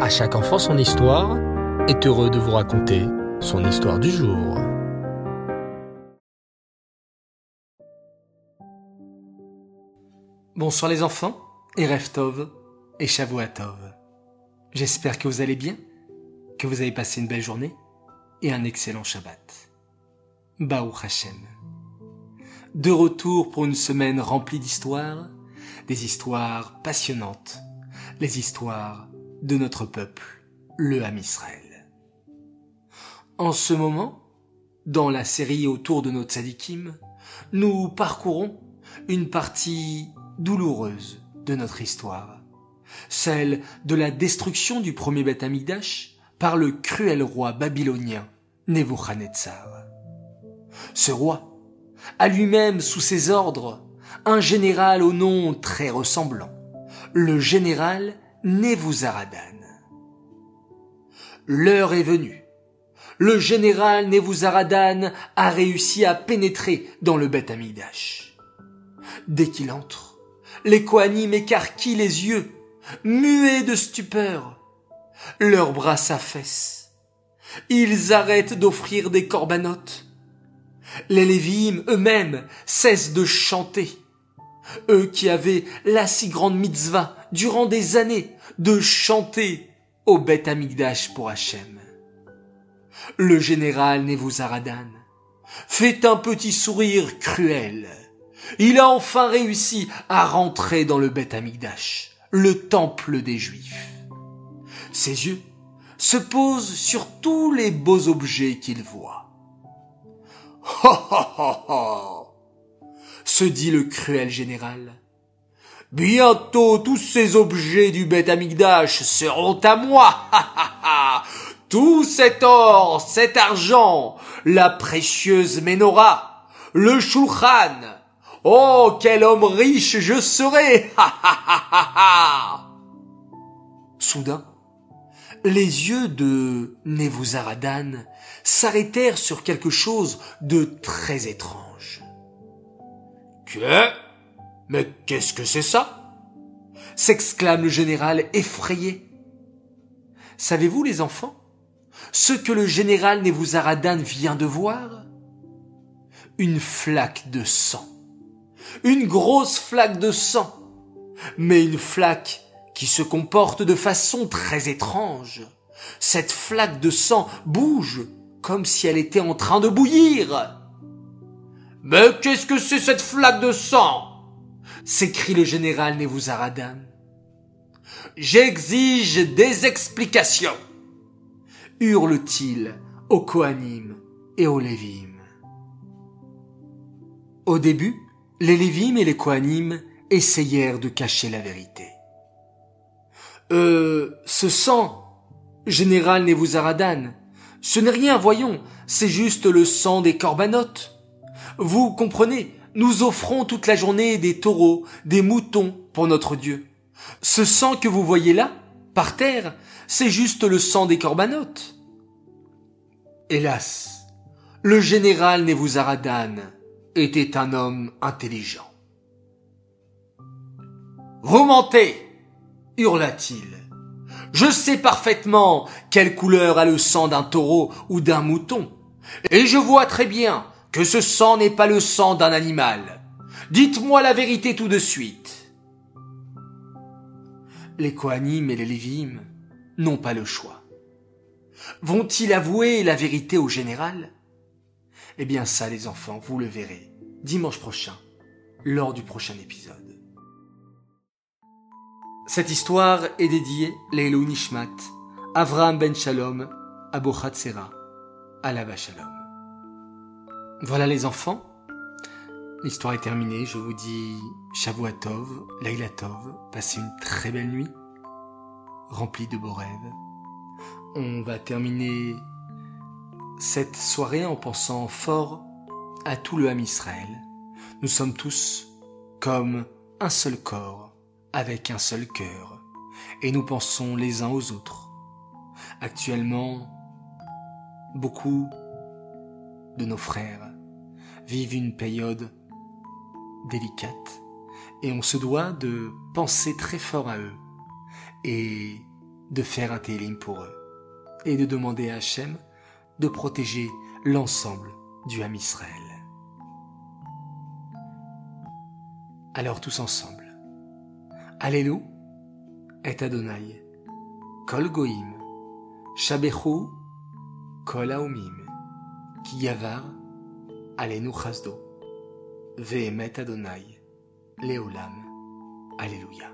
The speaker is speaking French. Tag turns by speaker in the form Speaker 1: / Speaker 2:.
Speaker 1: À chaque enfant son histoire est heureux de vous raconter son histoire du jour.
Speaker 2: Bonsoir les enfants, et Reftov et Shavuatov. J'espère que vous allez bien, que vous avez passé une belle journée et un excellent Shabbat. Baou Hashem. De retour pour une semaine remplie d'histoires, des histoires passionnantes, les histoires de notre peuple, le Ham Israël. En ce moment, dans la série autour de nos tzadikim, nous parcourons une partie douloureuse de notre histoire, celle de la destruction du premier Beth Amikdash par le cruel roi babylonien Nebuchadnezzar. Ce roi a lui-même sous ses ordres un général au nom très ressemblant, le général Nebuzaradan. L'heure est venue. Le général Nebuzaradan a réussi à pénétrer dans le Beth Amikdash. Dès qu'il entre, les Kohanim écarquillent les yeux, muets de stupeur. Leurs bras s'affaissent. Ils arrêtent d'offrir des corbanotes. Les Lévim eux-mêmes cessent de chanter eux qui avaient la si grande mitzvah durant des années de chanter au Beth Amigdash pour Hachem. Le général Nebuzaradan fait un petit sourire cruel. Il a enfin réussi à rentrer dans le Beth Amigdash, le temple des Juifs. Ses yeux se posent sur tous les beaux objets qu'il voit. Se dit le cruel général. Bientôt tous ces objets du Beth Amigdash seront à moi. Tout cet or, cet argent, la précieuse Ménorah, le Shulchan. Oh, quel homme riche je serai. Soudain, les yeux de Nebuzaradan s'arrêtèrent sur quelque chose de très étrange. Mais qu'est-ce que c'est ça? s'exclame le général effrayé. Savez-vous, les enfants, ce que le général Nebuzaradan vient de voir? Une flaque de sang. Une grosse flaque de sang. Mais une flaque qui se comporte de façon très étrange. Cette flaque de sang bouge comme si elle était en train de bouillir. Mais qu'est-ce que c'est cette flaque de sang? S'écrie le général Nebuzaradan. J'exige des explications hurle-t-il aux Kohanim et aux Lévim. Au début, les Lévim et les Kohanim essayèrent de cacher la vérité. Euh, ce sang, général Nebuzaradan, ce n'est rien, voyons, c'est juste le sang des corbanotes. Vous comprenez, nous offrons toute la journée des taureaux, des moutons pour notre Dieu. Ce sang que vous voyez là, par terre, c'est juste le sang des corbanotes. Hélas, le général Nebuzaradan était un homme intelligent. Vous hurla-t-il. Je sais parfaitement quelle couleur a le sang d'un taureau ou d'un mouton, et je vois très bien que ce sang n'est pas le sang d'un animal. Dites-moi la vérité tout de suite. Les Kohanim et les Lévim n'ont pas le choix. Vont-ils avouer la vérité au général? Eh bien ça, les enfants, vous le verrez dimanche prochain, lors du prochain épisode. Cette histoire est dédiée Leilou Nishmat, Avraham Ben Shalom, Shalom. Voilà les enfants, l'histoire est terminée, je vous dis Shavuatov, Tov, passez une très belle nuit, remplie de beaux rêves. On va terminer cette soirée en pensant fort à tout le Ham Israël. Nous sommes tous comme un seul corps, avec un seul cœur, et nous pensons les uns aux autres. Actuellement, beaucoup de nos frères vivent une période délicate et on se doit de penser très fort à eux et de faire un télim pour eux et de demander à Hachem de protéger l'ensemble du Ham Israël. Alors tous ensemble. Allélu et Adonai, Kol Goïm, Shabechu, Kol Aumim, Ki Yavar, Alenu Chasdo, Vehemet Adonai, Leolam, Alléluia.